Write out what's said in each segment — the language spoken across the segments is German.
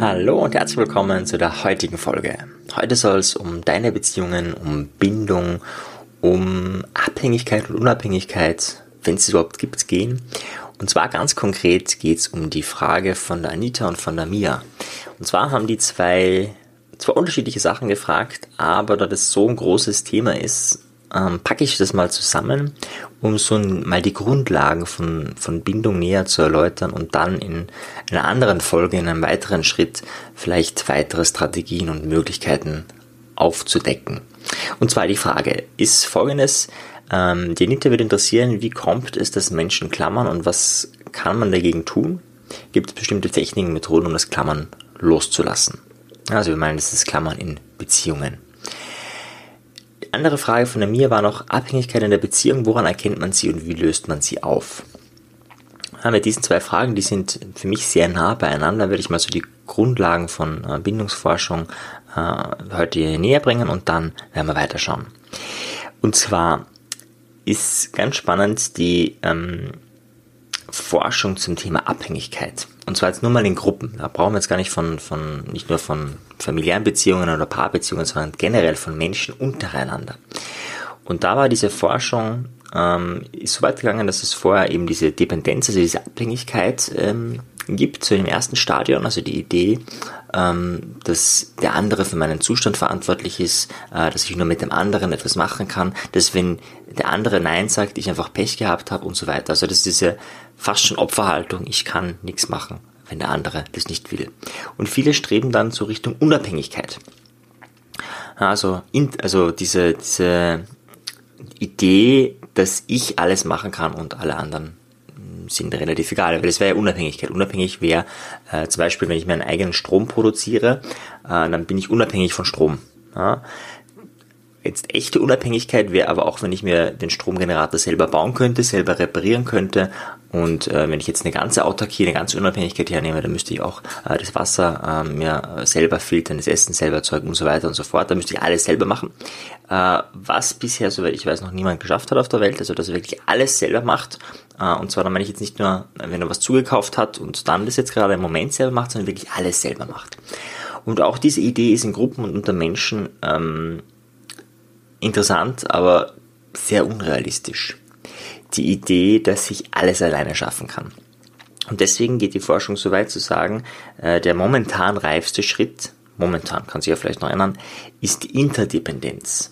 Hallo und herzlich willkommen zu der heutigen Folge. Heute soll es um deine Beziehungen, um Bindung, um Abhängigkeit und Unabhängigkeit, wenn es überhaupt gibt, gehen. Und zwar ganz konkret geht es um die Frage von der Anita und von der Mia. Und zwar haben die zwei, zwei unterschiedliche Sachen gefragt, aber da das so ein großes Thema ist, ähm, packe ich das mal zusammen, um so mal die Grundlagen von, von Bindung näher zu erläutern und dann in einer anderen Folge, in einem weiteren Schritt vielleicht weitere Strategien und Möglichkeiten aufzudecken. Und zwar die Frage ist folgendes, ähm, die Anita wird interessieren, wie kommt es, dass Menschen klammern und was kann man dagegen tun? Gibt es bestimmte Techniken, Methoden, um das Klammern loszulassen? Also wir meinen, das ist Klammern in Beziehungen andere Frage von Mia war noch Abhängigkeit in der Beziehung. Woran erkennt man sie und wie löst man sie auf? Ja, mit diesen zwei Fragen, die sind für mich sehr nah beieinander, werde ich mal so die Grundlagen von äh, Bindungsforschung äh, heute näher bringen und dann werden wir weiterschauen. Und zwar ist ganz spannend die ähm, Forschung zum Thema Abhängigkeit. Und zwar jetzt nur mal in Gruppen. Da brauchen wir jetzt gar nicht von, von, nicht nur von familiären Beziehungen oder Paarbeziehungen, sondern generell von Menschen untereinander. Und da war diese Forschung ähm, ist so weit gegangen, dass es vorher eben diese Dependenz, also diese Abhängigkeit ähm, gibt, so im ersten Stadion, also die Idee, ähm, dass der andere für meinen Zustand verantwortlich ist, äh, dass ich nur mit dem anderen etwas machen kann, dass wenn der andere Nein sagt, ich einfach Pech gehabt habe und so weiter. Also das ist diese fast schon Opferhaltung, ich kann nichts machen, wenn der andere das nicht will. Und viele streben dann zur Richtung Unabhängigkeit. Also, in, also diese, diese Idee, dass ich alles machen kann und alle anderen sind relativ egal, weil das wäre ja Unabhängigkeit. Unabhängig wäre äh, zum Beispiel, wenn ich meinen eigenen Strom produziere, äh, dann bin ich unabhängig von Strom. Ja? Jetzt echte Unabhängigkeit wäre aber auch, wenn ich mir den Stromgenerator selber bauen könnte, selber reparieren könnte und äh, wenn ich jetzt eine ganze Autarkie, eine ganze Unabhängigkeit hernehme, dann müsste ich auch äh, das Wasser äh, mir selber filtern, das Essen selber erzeugen und so weiter und so fort. Da müsste ich alles selber machen. Äh, was bisher, soweit ich weiß, noch niemand geschafft hat auf der Welt, also dass er wirklich alles selber macht. Äh, und zwar, da meine ich jetzt nicht nur, wenn er was zugekauft hat und dann das jetzt gerade im Moment selber macht, sondern wirklich alles selber macht. Und auch diese Idee ist in Gruppen und unter Menschen ähm, interessant, aber sehr unrealistisch. Die Idee, dass ich alles alleine schaffen kann. Und deswegen geht die Forschung so weit zu sagen, äh, der momentan reifste Schritt, momentan kann sich ja vielleicht noch erinnern, ist die Interdependenz.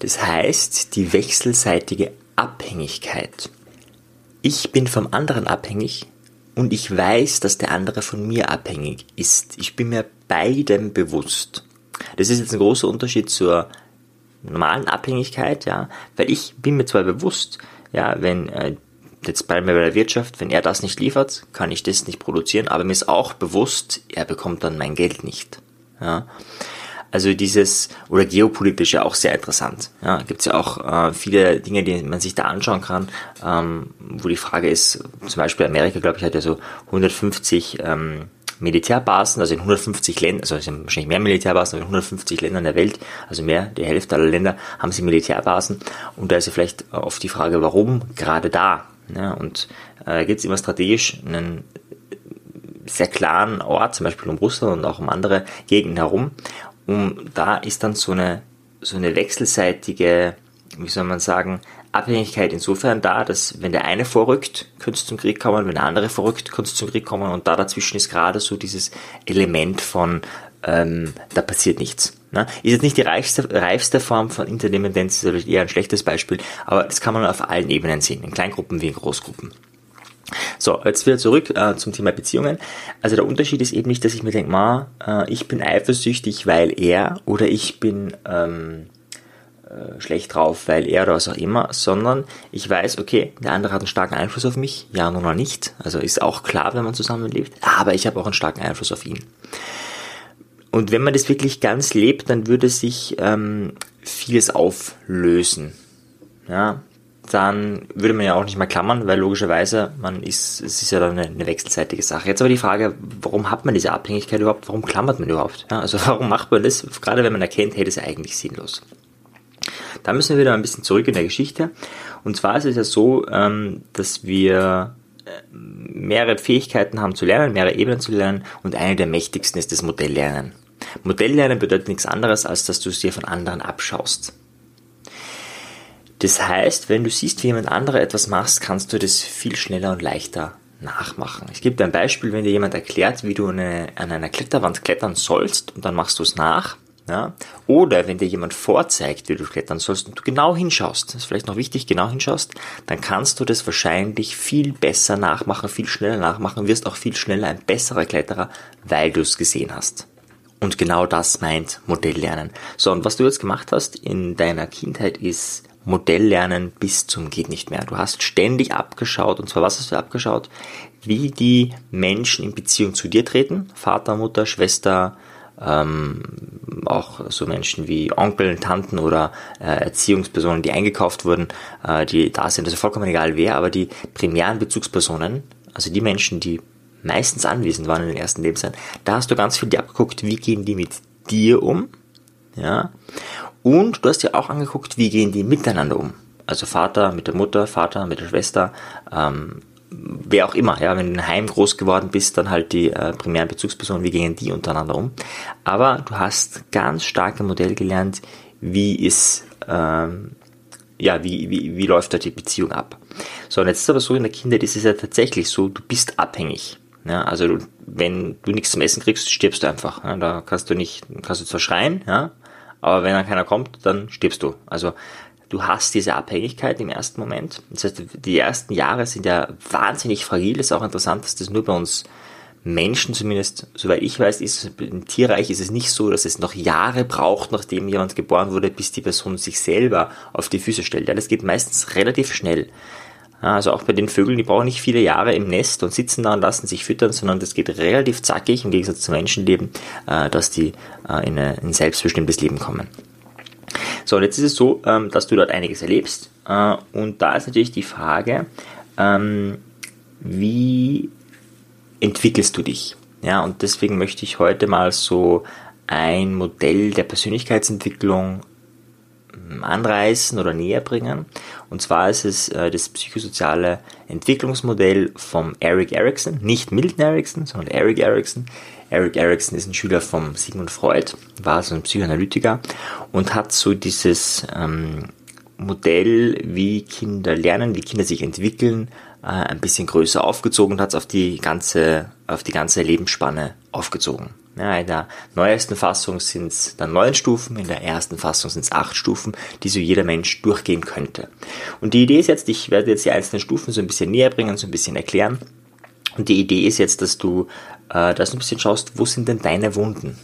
Das heißt, die wechselseitige Abhängigkeit. Ich bin vom anderen abhängig und ich weiß, dass der andere von mir abhängig ist. Ich bin mir beidem bewusst. Das ist jetzt ein großer Unterschied zur normalen Abhängigkeit, ja, weil ich bin mir zwar bewusst, ja, wenn äh, jetzt bleiben wir bei der Wirtschaft, wenn er das nicht liefert, kann ich das nicht produzieren, aber mir ist auch bewusst, er bekommt dann mein Geld nicht. Ja. Also dieses, oder geopolitisch ja auch sehr interessant. Ja, gibt es ja auch äh, viele Dinge, die man sich da anschauen kann, ähm, wo die Frage ist, zum Beispiel Amerika, glaube ich, hat ja so 150 ähm, Militärbasen, also in 150 Ländern, also es sind wahrscheinlich mehr Militärbasen, aber in 150 Ländern der Welt, also mehr, die Hälfte aller Länder haben sie Militärbasen. Und da ist ja vielleicht oft die Frage, warum gerade da? Ja, und äh, gibt es immer strategisch einen sehr klaren Ort, zum Beispiel um Russland und auch um andere Gegenden herum. Und da ist dann so eine, so eine wechselseitige, wie soll man sagen, Abhängigkeit insofern da, dass wenn der eine vorrückt, könnte es zum Krieg kommen, wenn der andere vorrückt, könnte es zum Krieg kommen und da dazwischen ist gerade so dieses Element von, ähm, da passiert nichts. Ne? Ist jetzt nicht die reifste, reifste Form von Interdependenz, ist eher ein schlechtes Beispiel, aber das kann man auf allen Ebenen sehen, in Kleingruppen wie in Großgruppen. So, jetzt wieder zurück äh, zum Thema Beziehungen. Also der Unterschied ist eben nicht, dass ich mir denke, ma, äh, ich bin eifersüchtig, weil er oder ich bin ähm, äh, schlecht drauf, weil er oder was auch immer, sondern ich weiß, okay, der andere hat einen starken Einfluss auf mich, ja noch nicht, also ist auch klar, wenn man zusammenlebt, aber ich habe auch einen starken Einfluss auf ihn. Und wenn man das wirklich ganz lebt, dann würde sich ähm, vieles auflösen. Ja, dann würde man ja auch nicht mehr klammern, weil logischerweise man ist, es ist ja dann eine, eine, wechselseitige Sache. Jetzt aber die Frage, warum hat man diese Abhängigkeit überhaupt? Warum klammert man überhaupt? Ja, also warum macht man das? Gerade wenn man erkennt, hey, das ist eigentlich sinnlos. Da müssen wir wieder ein bisschen zurück in der Geschichte. Und zwar ist es ja so, ähm, dass wir mehrere Fähigkeiten haben zu lernen, mehrere Ebenen zu lernen und eine der mächtigsten ist das Modelllernen. Modelllernen bedeutet nichts anderes, als dass du es dir von anderen abschaust. Das heißt, wenn du siehst, wie jemand anderer etwas macht, kannst du das viel schneller und leichter nachmachen. Ich gebe dir ein Beispiel, wenn dir jemand erklärt, wie du eine, an einer Kletterwand klettern sollst und dann machst du es nach. Ja? Oder wenn dir jemand vorzeigt, wie du klettern sollst und du genau hinschaust, das ist vielleicht noch wichtig, genau hinschaust, dann kannst du das wahrscheinlich viel besser nachmachen, viel schneller nachmachen, wirst auch viel schneller ein besserer Kletterer, weil du es gesehen hast. Und genau das meint Modelllernen. So, und was du jetzt gemacht hast in deiner Kindheit ist Modelllernen bis zum geht nicht mehr. Du hast ständig abgeschaut, und zwar was hast du abgeschaut? Wie die Menschen in Beziehung zu dir treten. Vater, Mutter, Schwester, ähm, auch so Menschen wie Onkel, Tanten oder äh, Erziehungspersonen, die eingekauft wurden, äh, die da sind. Also vollkommen egal wer, aber die primären Bezugspersonen, also die Menschen, die meistens anwesend waren in den ersten Lebensjahren, da hast du ganz viel dir abgeguckt, wie gehen die mit dir um, ja, und du hast dir auch angeguckt, wie gehen die miteinander um. Also Vater mit der Mutter, Vater mit der Schwester, ähm, wer auch immer, ja, wenn du in Heim groß geworden bist, dann halt die äh, primären Bezugspersonen, wie gehen die untereinander um. Aber du hast ganz stark im Modell gelernt, wie ist, ähm, ja, wie, wie, wie läuft da die Beziehung ab. So, und jetzt ist aber so, in der Kindheit ist es ja tatsächlich so, du bist abhängig. Ja, also wenn du nichts zum Essen kriegst, stirbst du einfach. Ja, da kannst du nicht, kannst du zwar schreien, ja, aber wenn dann keiner kommt, dann stirbst du. Also du hast diese Abhängigkeit im ersten Moment. Das heißt, die ersten Jahre sind ja wahnsinnig fragil. Das ist auch interessant, dass das nur bei uns Menschen zumindest, soweit ich weiß, ist im Tierreich ist es nicht so, dass es noch Jahre braucht, nachdem jemand geboren wurde, bis die Person sich selber auf die Füße stellt. Ja, das geht meistens relativ schnell. Also auch bei den Vögeln, die brauchen nicht viele Jahre im Nest und sitzen da und lassen sich füttern, sondern das geht relativ zackig im Gegensatz zum Menschenleben, äh, dass die äh, in ein selbstbestimmtes Leben kommen. So, und jetzt ist es so, ähm, dass du dort einiges erlebst äh, und da ist natürlich die Frage, ähm, wie entwickelst du dich? Ja, und deswegen möchte ich heute mal so ein Modell der Persönlichkeitsentwicklung anreißen oder näher bringen. Und zwar ist es äh, das psychosoziale Entwicklungsmodell vom Eric Erickson, nicht Milton Erickson, sondern Eric Erickson. Eric Erickson ist ein Schüler von Sigmund Freud, war so ein Psychoanalytiker und hat so dieses ähm, Modell, wie Kinder lernen, wie Kinder sich entwickeln, äh, ein bisschen größer aufgezogen und hat es auf die ganze, auf die ganze Lebensspanne aufgezogen. Ja, in der neuesten Fassung sind es dann neun Stufen, in der ersten Fassung sind es acht Stufen, die so jeder Mensch durchgehen könnte. Und die Idee ist jetzt, ich werde jetzt die einzelnen Stufen so ein bisschen näher bringen, so ein bisschen erklären. Und die Idee ist jetzt, dass du, äh, dass du ein bisschen schaust, wo sind denn deine Wunden?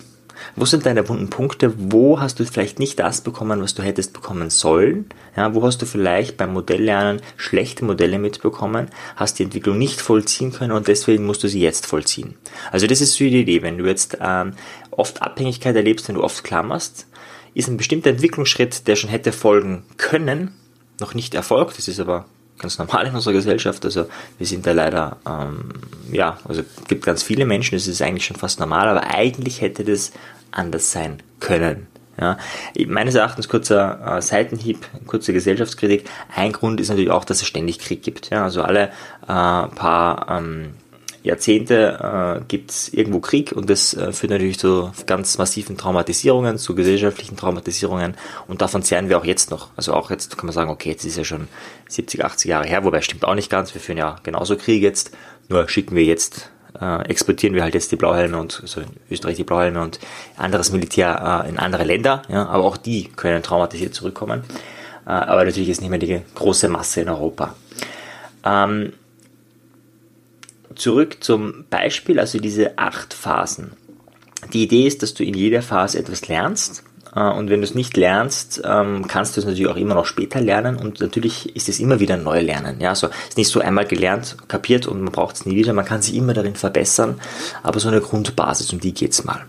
Wo sind deine wunden Punkte? Wo hast du vielleicht nicht das bekommen, was du hättest bekommen sollen? Ja, wo hast du vielleicht beim Modelllernen schlechte Modelle mitbekommen, hast die Entwicklung nicht vollziehen können und deswegen musst du sie jetzt vollziehen. Also das ist so die Idee. Wenn du jetzt ähm, oft Abhängigkeit erlebst, wenn du oft klammerst, ist ein bestimmter Entwicklungsschritt, der schon hätte folgen können, noch nicht erfolgt. Das ist aber ganz normal in unserer Gesellschaft. Also wir sind da leider, ähm, ja, also gibt ganz viele Menschen, das ist eigentlich schon fast normal, aber eigentlich hätte das anders sein können. Ja, meines Erachtens kurzer äh, Seitenhieb, kurze Gesellschaftskritik. Ein Grund ist natürlich auch, dass es ständig Krieg gibt. Ja, also alle äh, paar ähm, Jahrzehnte äh, gibt es irgendwo Krieg und das äh, führt natürlich zu ganz massiven Traumatisierungen, zu gesellschaftlichen Traumatisierungen und davon zehren wir auch jetzt noch. Also auch jetzt kann man sagen, okay, jetzt ist ja schon 70, 80 Jahre her, wobei stimmt auch nicht ganz, wir führen ja genauso Krieg jetzt, nur schicken wir jetzt, äh, exportieren wir halt jetzt die Blauhelme und also in Österreich die Blauhelme und anderes Militär äh, in andere Länder, ja, aber auch die können traumatisiert zurückkommen. Äh, aber natürlich ist nicht mehr die große Masse in Europa. Ähm, zurück zum Beispiel, also diese acht Phasen. Die Idee ist, dass du in jeder Phase etwas lernst. Äh, und wenn du es nicht lernst, ähm, kannst du es natürlich auch immer noch später lernen und natürlich ist es immer wieder neu lernen. Ja, also ist nicht so einmal gelernt, kapiert und man braucht es nie wieder. Man kann sich immer darin verbessern, aber so eine Grundbasis, um die geht's mal.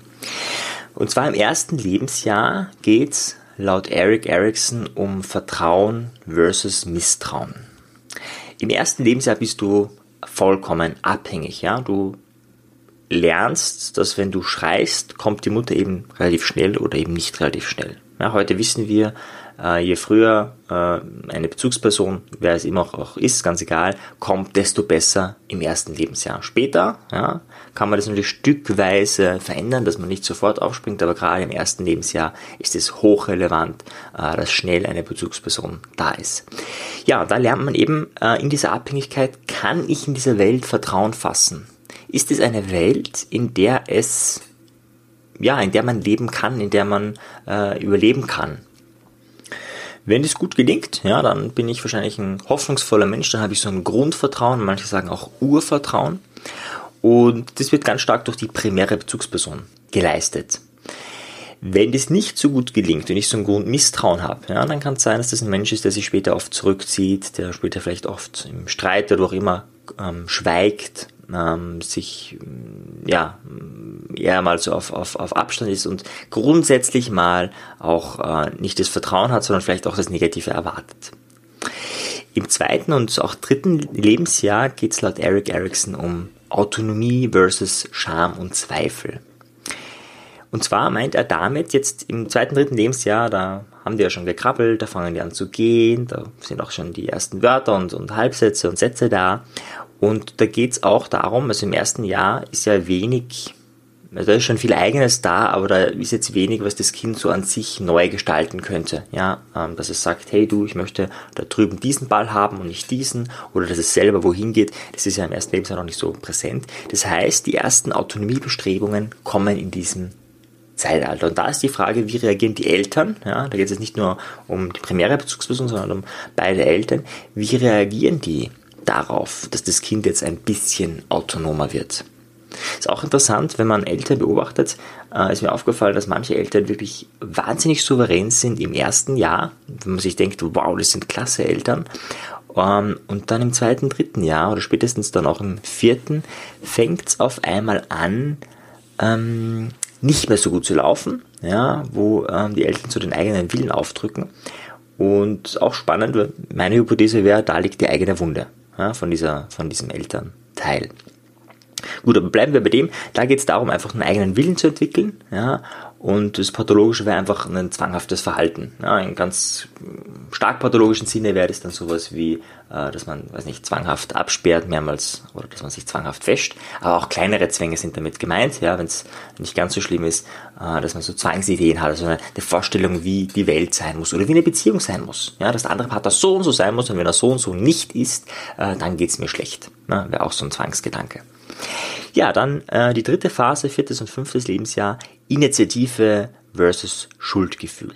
Und zwar im ersten Lebensjahr geht's laut Eric Erickson um Vertrauen versus Misstrauen. Im ersten Lebensjahr bist du vollkommen abhängig. Ja? Du lernst, dass wenn du schreist, kommt die Mutter eben relativ schnell oder eben nicht relativ schnell. Ja, heute wissen wir, äh, je früher äh, eine Bezugsperson, wer es immer auch ist, ganz egal, kommt, desto besser im ersten Lebensjahr. Später ja, kann man das natürlich stückweise verändern, dass man nicht sofort aufspringt, aber gerade im ersten Lebensjahr ist es hochrelevant, äh, dass schnell eine Bezugsperson da ist. Ja, da lernt man eben äh, in dieser Abhängigkeit, kann ich in dieser Welt Vertrauen fassen? Ist es eine Welt, in der es ja, in der man leben kann, in der man äh, überleben kann. Wenn es gut gelingt, ja, dann bin ich wahrscheinlich ein hoffnungsvoller Mensch, dann habe ich so ein Grundvertrauen, manche sagen auch Urvertrauen. Und das wird ganz stark durch die primäre Bezugsperson geleistet. Wenn das nicht so gut gelingt und ich so ein Grundmisstrauen habe, ja, dann kann es sein, dass das ein Mensch ist, der sich später oft zurückzieht, der später vielleicht oft im Streit oder auch immer ähm, schweigt, ähm, sich ja eher mal so auf, auf, auf Abstand ist und grundsätzlich mal auch äh, nicht das Vertrauen hat, sondern vielleicht auch das Negative erwartet. Im zweiten und auch dritten Lebensjahr geht es laut Eric Erickson um Autonomie versus Scham und Zweifel. Und zwar meint er damit jetzt im zweiten, dritten Lebensjahr, da haben die ja schon gekrabbelt, da fangen die an zu gehen, da sind auch schon die ersten Wörter und, und Halbsätze und Sätze da. Und da geht es auch darum, also im ersten Jahr ist ja wenig, also da ist schon viel Eigenes da, aber da ist jetzt wenig, was das Kind so an sich neu gestalten könnte. Ja, ähm, dass es sagt, hey du, ich möchte da drüben diesen Ball haben und nicht diesen, oder dass es selber wohin geht, das ist ja im ersten Lebensjahr noch nicht so präsent. Das heißt, die ersten Autonomiebestrebungen kommen in diesem Zeitalter. Und da ist die Frage, wie reagieren die Eltern? Ja, da geht es jetzt nicht nur um die primäre Bezugsperson, sondern um beide Eltern. Wie reagieren die? darauf, dass das Kind jetzt ein bisschen autonomer wird. Ist auch interessant, wenn man Eltern beobachtet, äh, ist mir aufgefallen, dass manche Eltern wirklich wahnsinnig souverän sind im ersten Jahr, wenn man sich denkt, wow, das sind klasse Eltern. Ähm, und dann im zweiten, dritten Jahr oder spätestens dann auch im vierten fängt es auf einmal an, ähm, nicht mehr so gut zu laufen, ja, wo ähm, die Eltern zu den eigenen Willen aufdrücken. Und auch spannend, meine Hypothese wäre, da liegt die eigene Wunde ja, von, dieser, von diesem Elternteil. Gut, aber bleiben wir bei dem. Da geht es darum, einfach einen eigenen Willen zu entwickeln. Ja, und das Pathologische wäre einfach ein zwanghaftes Verhalten. Ja, in ganz stark pathologischen Sinne wäre das dann sowas wie, äh, dass man, weiß nicht, zwanghaft absperrt mehrmals oder dass man sich zwanghaft wäscht. Aber auch kleinere Zwänge sind damit gemeint, ja, wenn es nicht ganz so schlimm ist, äh, dass man so Zwangsideen hat, also eine, eine, Vorstellung, wie die Welt sein muss oder wie eine Beziehung sein muss. Ja, dass der andere Partner so und so sein muss und wenn er so und so nicht ist, äh, dann geht's mir schlecht. Ja, wäre auch so ein Zwangsgedanke. Ja, dann äh, die dritte Phase, viertes und fünftes Lebensjahr, Initiative versus Schuldgefühl.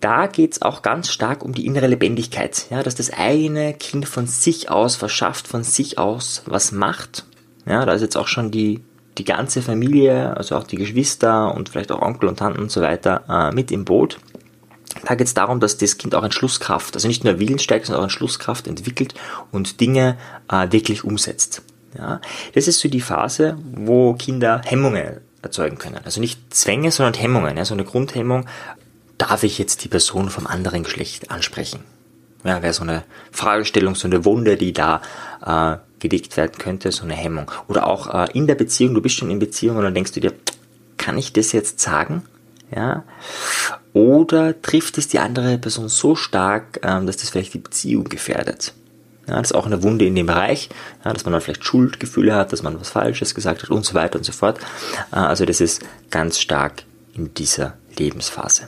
Da geht es auch ganz stark um die innere Lebendigkeit, ja, dass das eigene Kind von sich aus verschafft, von sich aus was macht. Ja, da ist jetzt auch schon die, die ganze Familie, also auch die Geschwister und vielleicht auch Onkel und Tanten und so weiter äh, mit im Boot. Da geht es darum, dass das Kind auch Entschlusskraft, also nicht nur Willensstärke, sondern auch Entschlusskraft entwickelt und Dinge äh, wirklich umsetzt. Ja, das ist so die Phase, wo Kinder Hemmungen erzeugen können. Also nicht Zwänge, sondern Hemmungen. Ja, so eine Grundhemmung, darf ich jetzt die Person vom anderen Geschlecht ansprechen? Ja, wäre so eine Fragestellung, so eine Wunde, die da äh, gelegt werden könnte, so eine Hemmung. Oder auch äh, in der Beziehung, du bist schon in Beziehung und dann denkst du dir, kann ich das jetzt sagen? Ja. Oder trifft es die andere Person so stark, ähm, dass das vielleicht die Beziehung gefährdet? Ja, das ist auch eine Wunde in dem Bereich, ja, dass man dann vielleicht Schuldgefühle hat, dass man was Falsches gesagt hat und so weiter und so fort. Äh, also das ist ganz stark in dieser Lebensphase.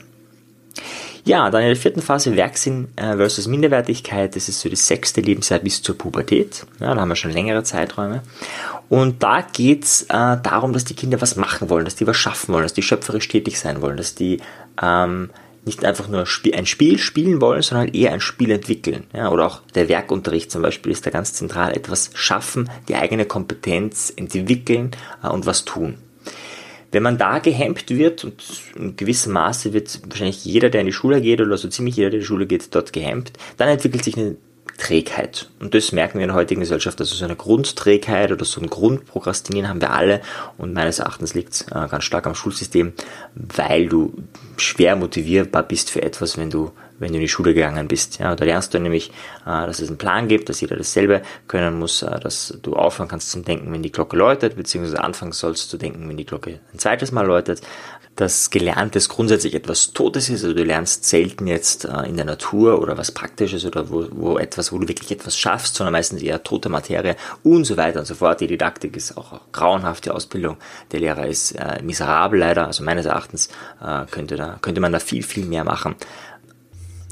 Ja, dann in der vierten Phase Werksinn äh, versus Minderwertigkeit. Das ist so das sechste Lebensjahr bis zur Pubertät. Ja, da haben wir schon längere Zeiträume. Und da geht's äh, darum, dass die Kinder was machen wollen, dass die was schaffen wollen, dass die schöpferisch tätig sein wollen, dass die ähm, nicht einfach nur ein Spiel spielen wollen, sondern eher ein Spiel entwickeln. Ja, oder auch der Werkunterricht zum Beispiel ist da ganz zentral. Etwas schaffen, die eigene Kompetenz entwickeln äh, und was tun. Wenn man da gehemmt wird, und in gewissem Maße wird wahrscheinlich jeder, der in die Schule geht, oder so ziemlich jeder, der in die Schule geht, dort gehemmt, dann entwickelt sich eine Trägheit. Und das merken wir in der heutigen Gesellschaft. Also so eine Grundträgheit oder so ein Grundprokrastinieren haben wir alle. Und meines Erachtens liegt es äh, ganz stark am Schulsystem, weil du schwer motivierbar bist für etwas, wenn du wenn du in die Schule gegangen bist. Ja, da lernst du nämlich, äh, dass es einen Plan gibt, dass jeder dasselbe können muss, äh, dass du aufhören kannst zum Denken, wenn die Glocke läutet, beziehungsweise anfangen sollst zu denken, wenn die Glocke ein zweites Mal läutet. Dass Gelerntes grundsätzlich etwas Totes ist, also du lernst selten jetzt äh, in der Natur oder was Praktisches oder wo, wo etwas, wo du wirklich etwas schaffst, sondern meistens eher tote Materie und so weiter und so fort. Die Didaktik ist auch, auch grauenhafte Ausbildung. Der Lehrer ist miserabel leider, also meines Erachtens könnte, da, könnte man da viel, viel mehr machen.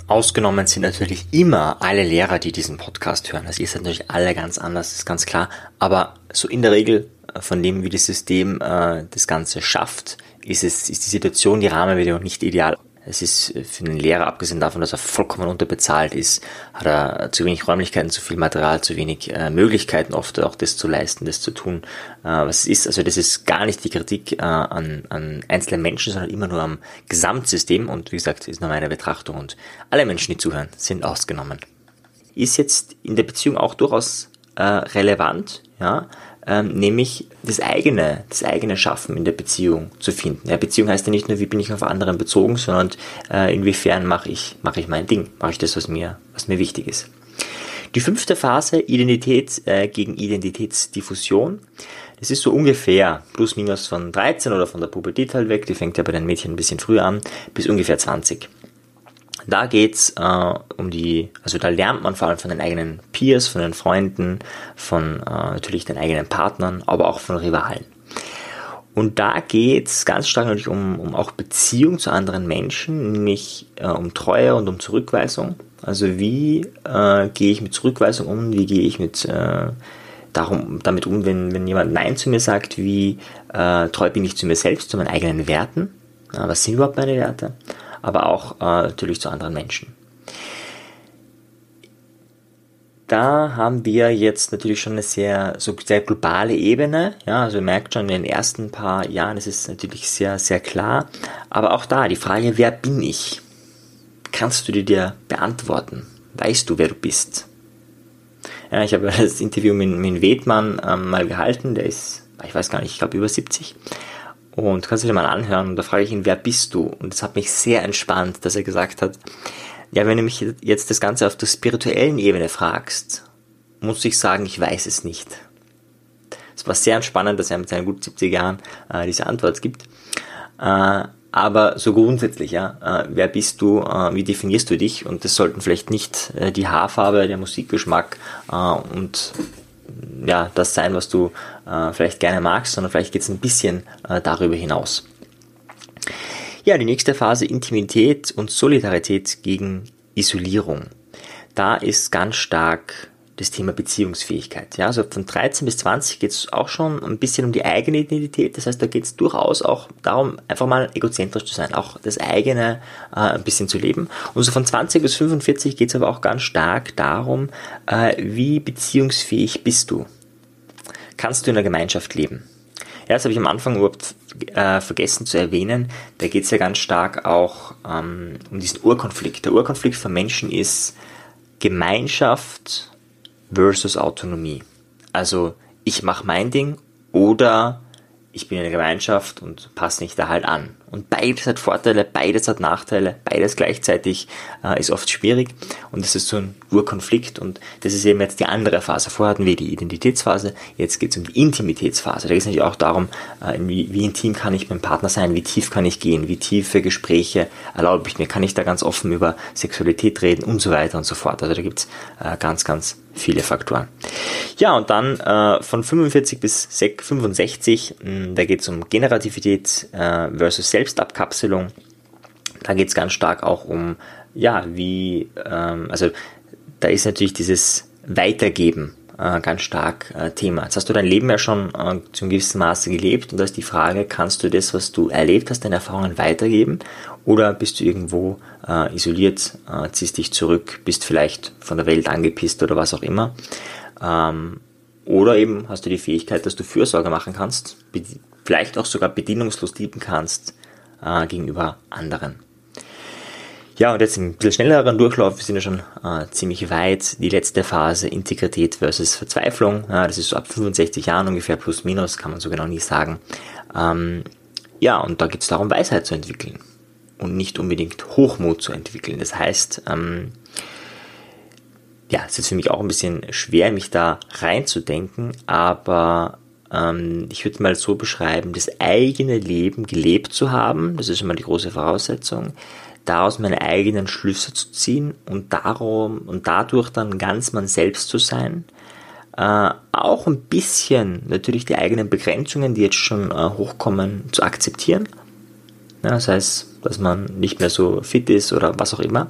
Ausgenommen sind natürlich immer alle Lehrer, die diesen Podcast hören. Ihr seid natürlich alle ganz anders, ist ganz klar. Aber so in der Regel äh, von dem, wie das System äh, das Ganze schafft, ist es, ist die Situation, die Rahmenbedingungen nicht ideal. Es ist für den Lehrer, abgesehen davon, dass er vollkommen unterbezahlt ist, hat er zu wenig Räumlichkeiten, zu viel Material, zu wenig äh, Möglichkeiten oft auch das zu leisten, das zu tun, äh, was ist. Also das ist gar nicht die Kritik äh, an, an einzelnen Menschen, sondern immer nur am Gesamtsystem. Und wie gesagt, ist nur meine Betrachtung. Und alle Menschen, die zuhören, sind ausgenommen. Ist jetzt in der Beziehung auch durchaus äh, relevant, ja, ähm, nämlich das eigene, das eigene Schaffen in der Beziehung zu finden. Ja, Beziehung heißt ja nicht nur, wie bin ich auf anderen bezogen, sondern äh, inwiefern mache ich, mache ich mein Ding, mache ich das, was mir, was mir wichtig ist. Die fünfte Phase, Identität äh, gegen Identitätsdiffusion. Das ist so ungefähr plus minus von 13 oder von der Pubertät halt weg, die fängt ja bei den Mädchen ein bisschen früher an, bis ungefähr 20. Da geht's äh, um die, also da lernt man vor allem von den eigenen Peers, von den Freunden, von äh, natürlich den eigenen Partnern, aber auch von Rivalen. Und da geht's ganz stark natürlich um, um auch Beziehung zu anderen Menschen, nämlich äh, um Treue und um Zurückweisung. Also wie äh, gehe ich mit Zurückweisung um, wie gehe ich mit äh, darum, damit um, wenn, wenn jemand Nein zu mir sagt, wie äh, treu bin ich zu mir selbst, zu meinen eigenen Werten. Ja, was sind überhaupt meine Werte? Aber auch äh, natürlich zu anderen Menschen. Da haben wir jetzt natürlich schon eine sehr, so sehr globale Ebene. Ja, also ihr merkt schon, in den ersten paar Jahren ist es natürlich sehr, sehr klar. Aber auch da die Frage, wer bin ich? Kannst du dir dir beantworten? Weißt du, wer du bist? Ja, ich habe das Interview mit, mit Wedmann ähm, mal gehalten, der ist, ich weiß gar nicht, ich glaube über 70. Und kannst du dir mal anhören. Und da frage ich ihn, wer bist du? Und es hat mich sehr entspannt, dass er gesagt hat, ja, wenn du mich jetzt das Ganze auf der spirituellen Ebene fragst, muss ich sagen, ich weiß es nicht. Es war sehr entspannend, dass er mit seinen gut 70 Jahren äh, diese Antwort gibt. Äh, aber so grundsätzlich, ja, äh, wer bist du, äh, wie definierst du dich? Und das sollten vielleicht nicht äh, die Haarfarbe, der Musikgeschmack äh, und ja, das sein, was du äh, vielleicht gerne magst, sondern vielleicht geht es ein bisschen äh, darüber hinaus. Ja, die nächste Phase Intimität und Solidarität gegen Isolierung. Da ist ganz stark das Thema Beziehungsfähigkeit. Ja, also von 13 bis 20 geht es auch schon ein bisschen um die eigene Identität. Das heißt, da geht es durchaus auch darum, einfach mal egozentrisch zu sein, auch das eigene äh, ein bisschen zu leben. Und so von 20 bis 45 geht es aber auch ganz stark darum, äh, wie beziehungsfähig bist du? Kannst du in einer Gemeinschaft leben? Ja, das habe ich am Anfang überhaupt äh, vergessen zu erwähnen. Da geht es ja ganz stark auch ähm, um diesen Urkonflikt. Der Urkonflikt von Menschen ist Gemeinschaft versus Autonomie. Also ich mache mein Ding oder ich bin in der Gemeinschaft und passe mich da halt an. Und beides hat Vorteile, beides hat Nachteile, beides gleichzeitig äh, ist oft schwierig und das ist so ein Urkonflikt und das ist eben jetzt die andere Phase. Vorher hatten wir die Identitätsphase, jetzt geht es um die Intimitätsphase. Da geht es natürlich auch darum, äh, wie, wie intim kann ich mit dem Partner sein, wie tief kann ich gehen, wie tiefe Gespräche erlaube ich mir, kann ich da ganz offen über Sexualität reden und so weiter und so fort. Also da gibt es äh, ganz, ganz viele Faktoren. Ja, und dann äh, von 45 bis 65, mh, hm, da geht es um Generativität äh, versus Selbstabkapselung. Da geht es ganz stark auch um, ja, wie, ähm, also da ist natürlich dieses Weitergeben äh, ganz stark äh, Thema. Jetzt hast du dein Leben ja schon äh, zu einem gewissen Maße gelebt und da ist die Frage, kannst du das, was du erlebt hast, deine Erfahrungen weitergeben oder bist du irgendwo äh, isoliert, äh, ziehst dich zurück, bist vielleicht von der Welt angepisst oder was auch immer. Ähm, oder eben hast du die Fähigkeit, dass du Fürsorge machen kannst, vielleicht auch sogar bedienungslos lieben kannst äh, gegenüber anderen. Ja, und jetzt ein bisschen schnelleren Durchlauf, wir sind ja schon äh, ziemlich weit. Die letzte Phase, Integrität versus Verzweiflung, ja, das ist so ab 65 Jahren ungefähr, plus minus, kann man so genau nie sagen. Ähm, ja, und da geht es darum, Weisheit zu entwickeln. und nicht unbedingt Hochmut zu entwickeln. Das heißt, ähm, ja, es ist für mich auch ein bisschen schwer, mich da reinzudenken, aber ähm, ich würde mal so beschreiben, das eigene Leben gelebt zu haben, das ist immer die große Voraussetzung, daraus meine eigenen Schlüsse zu ziehen und darum und dadurch dann ganz man selbst zu sein. Äh, auch ein bisschen natürlich die eigenen Begrenzungen, die jetzt schon äh, hochkommen, zu akzeptieren. Ja, das heißt, dass man nicht mehr so fit ist oder was auch immer.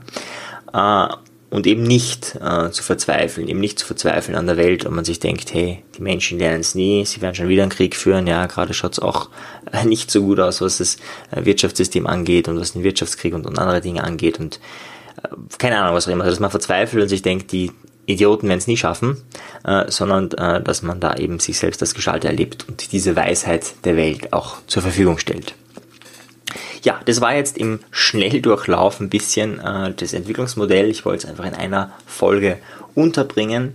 Äh, und eben nicht äh, zu verzweifeln, eben nicht zu verzweifeln an der Welt und man sich denkt, hey, die Menschen lernen es nie, sie werden schon wieder einen Krieg führen, ja, gerade schaut es auch äh, nicht so gut aus, was das äh, Wirtschaftssystem angeht und was den Wirtschaftskrieg und, und andere Dinge angeht und äh, keine Ahnung, was auch immer, also, dass man verzweifelt und sich denkt, die Idioten werden es nie schaffen, sondern dass man da eben sich selbst als Gestalter erlebt und diese Weisheit der Welt auch zur Verfügung stellt. Ja, das war jetzt im Schnelldurchlauf ein bisschen äh, das Entwicklungsmodell. Ich wollte es einfach in einer Folge unterbringen.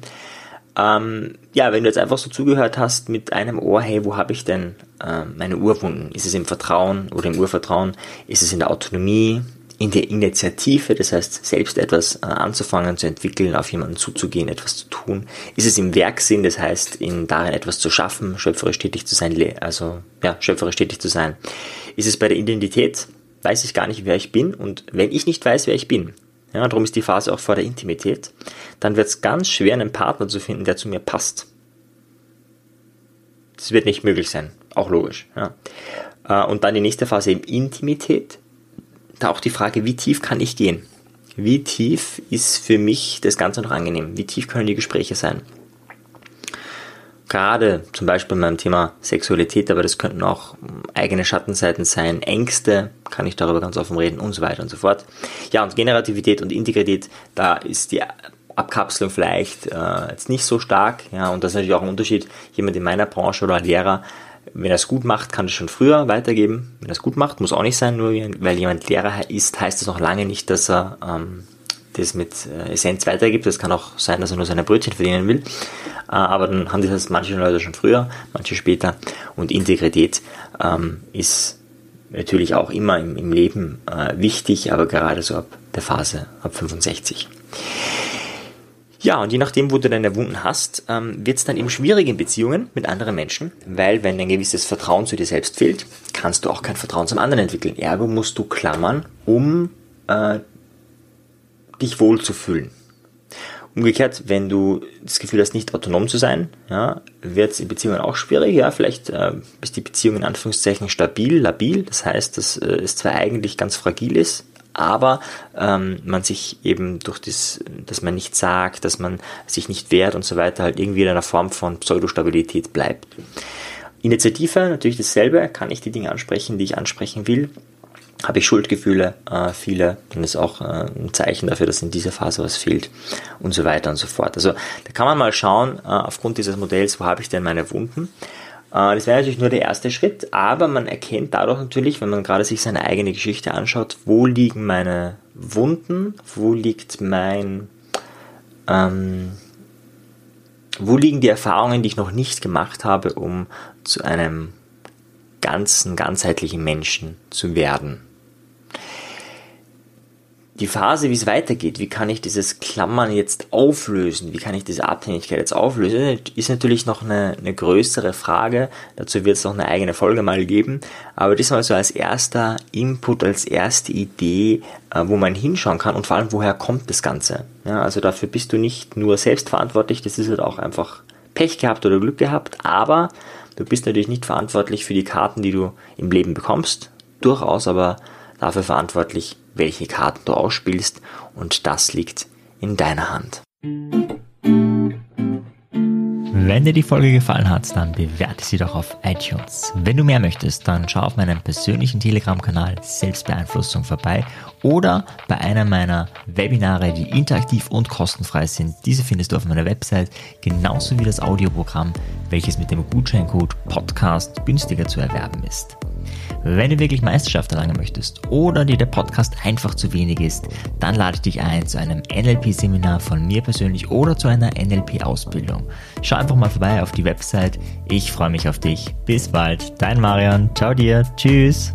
Ähm, ja, wenn du jetzt einfach so zugehört hast mit einem Ohr, hey, wo habe ich denn äh, meine Urwunden? Ist es im Vertrauen oder im Urvertrauen? Ist es in der Autonomie? in der Initiative, das heißt selbst etwas äh, anzufangen, zu entwickeln, auf jemanden zuzugehen, etwas zu tun, ist es im Werksinn, das heißt in darin etwas zu schaffen, schöpferisch tätig zu sein, also ja, schöpferisch tätig zu sein. Ist es bei der Identität, weiß ich gar nicht, wer ich bin und wenn ich nicht weiß, wer ich bin, ja, darum ist die Phase auch vor der Intimität, dann wird es ganz schwer, einen Partner zu finden, der zu mir passt. Das wird nicht möglich sein, auch logisch. Ja. Äh, und dann die nächste Phase eben Intimität da auch die Frage, wie tief kann ich gehen? Wie tief ist für mich das Ganze noch angenehm? Wie tief können die Gespräche sein? Gerade zum Beispiel beim Thema Sexualität, aber das könnten auch eigene Schattenseiten sein, Ängste, kann ich darüber ganz offen reden und so weiter und so fort. Ja, und Generativität und Integrität, da ist die Abkapselung vielleicht äh, jetzt nicht so stark, ja, und das ist natürlich auch ein Unterschied. Jemand in meiner Branche oder ein Lehrer wenn er es gut macht, kann es schon früher weitergeben. Wenn er es gut macht, muss auch nicht sein, nur weil jemand Lehrer ist, heißt das noch lange nicht, dass er ähm, das mit äh, Essenz weitergibt. Es kann auch sein, dass er nur seine Brötchen verdienen will. Äh, aber dann haben das manche Leute schon früher, manche später. Und Integrität ähm, ist natürlich auch immer im, Leben äh, wichtig, aber gerade so ab der Phase ab 65. Ja, und je nachdem, wo du deine Wunden hast, ähm, wird es dann eben schwierig in Beziehungen mit anderen Menschen, weil wenn ein gewisses Vertrauen zu dir selbst fehlt, kannst du auch kein Vertrauen zum anderen entwickeln. Ergo musst du klammern, um äh, dich wohlzufühlen. Umgekehrt, wenn du das Gefühl hast, nicht autonom zu sein, ja, wird es in Beziehungen auch schwierig. Ja, vielleicht äh, ist die Beziehung in Anführungszeichen stabil, labil. Das heißt, dass äh, es zwar eigentlich ganz fragil ist, aber ähm, man sich eben durch das, dass man nicht sagt, dass man sich nicht wehrt und so weiter, halt irgendwie in einer Form von Pseudostabilität bleibt. Initiative, natürlich dasselbe, kann ich die Dinge ansprechen, die ich ansprechen will. Habe ich Schuldgefühle, äh, viele, dann ist auch äh, ein Zeichen dafür, dass in dieser Phase was fehlt und so weiter und so fort. Also da kann man mal schauen, äh, aufgrund dieses Modells, wo habe ich denn meine Wunden äh, das wäre natürlich nur der erste Schritt, aber man erkennt dadurch natürlich, wenn man gerade sich seine eigene Geschichte anschaut, wo liegen meine Wunden, wo liegt mein, ähm, wo liegen die Erfahrungen, die ich noch nicht gemacht habe, um zu einem ganzen, ganzheitlichen Menschen zu werden die Phase, wie es weitergeht, wie kann ich dieses Klammern jetzt auflösen, wie kann ich diese Abhängigkeit jetzt auflösen, ist natürlich noch eine, eine größere Frage. Dazu wird es noch eine eigene Folge mal geben. Aber das mal so als erster Input, als erste Idee, äh, wo man hinschauen kann und vor allem, woher kommt das Ganze. Ja, also dafür bist du nicht nur selbstverantwortlich, das ist halt auch einfach Pech gehabt oder Glück gehabt, aber du bist natürlich nicht verantwortlich für die Karten, die du im Leben bekommst. Durchaus aber dafür verantwortlich, welche Karten du ausspielst und das liegt in deiner Hand. Wenn dir die Folge gefallen hat, dann bewerte sie doch auf iTunes. Wenn du mehr möchtest, dann schau auf meinem persönlichen Telegram-Kanal Selbstbeeinflussung vorbei oder bei einer meiner Webinare, die interaktiv und kostenfrei sind. Diese findest du auf meiner Website, genauso wie das Audioprogramm, welches mit dem Gutscheincode Podcast günstiger zu erwerben ist. Wenn du wirklich Meisterschaft erlangen möchtest oder dir der Podcast einfach zu wenig ist, dann lade ich dich ein zu einem NLP-Seminar von mir persönlich oder zu einer NLP-Ausbildung. Schau einfach mal vorbei auf die Website. Ich freue mich auf dich. Bis bald. Dein Marian. Ciao dir. Tschüss.